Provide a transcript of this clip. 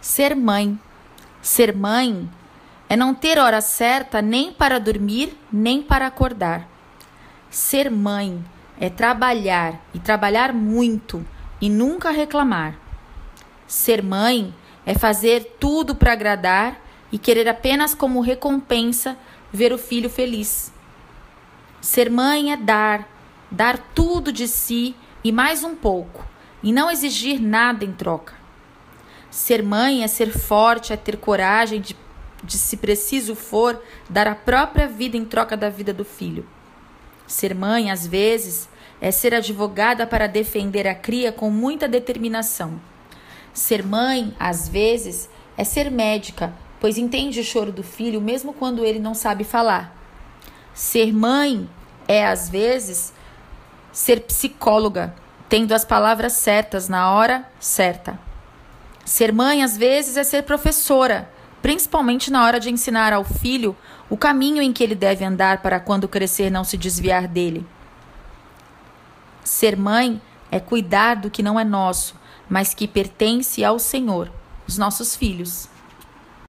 Ser mãe. Ser mãe é não ter hora certa nem para dormir, nem para acordar. Ser mãe é trabalhar e trabalhar muito e nunca reclamar. Ser mãe é fazer tudo para agradar e querer apenas como recompensa ver o filho feliz. Ser mãe é dar, dar tudo de si e mais um pouco, e não exigir nada em troca. Ser mãe é ser forte, é ter coragem de, de, se preciso for, dar a própria vida em troca da vida do filho. Ser mãe, às vezes, é ser advogada para defender a cria com muita determinação. Ser mãe, às vezes, é ser médica, pois entende o choro do filho mesmo quando ele não sabe falar. Ser mãe é, às vezes, ser psicóloga, tendo as palavras certas na hora certa. Ser mãe, às vezes, é ser professora, principalmente na hora de ensinar ao filho o caminho em que ele deve andar para quando crescer não se desviar dele. Ser mãe é cuidar do que não é nosso, mas que pertence ao Senhor, os nossos filhos.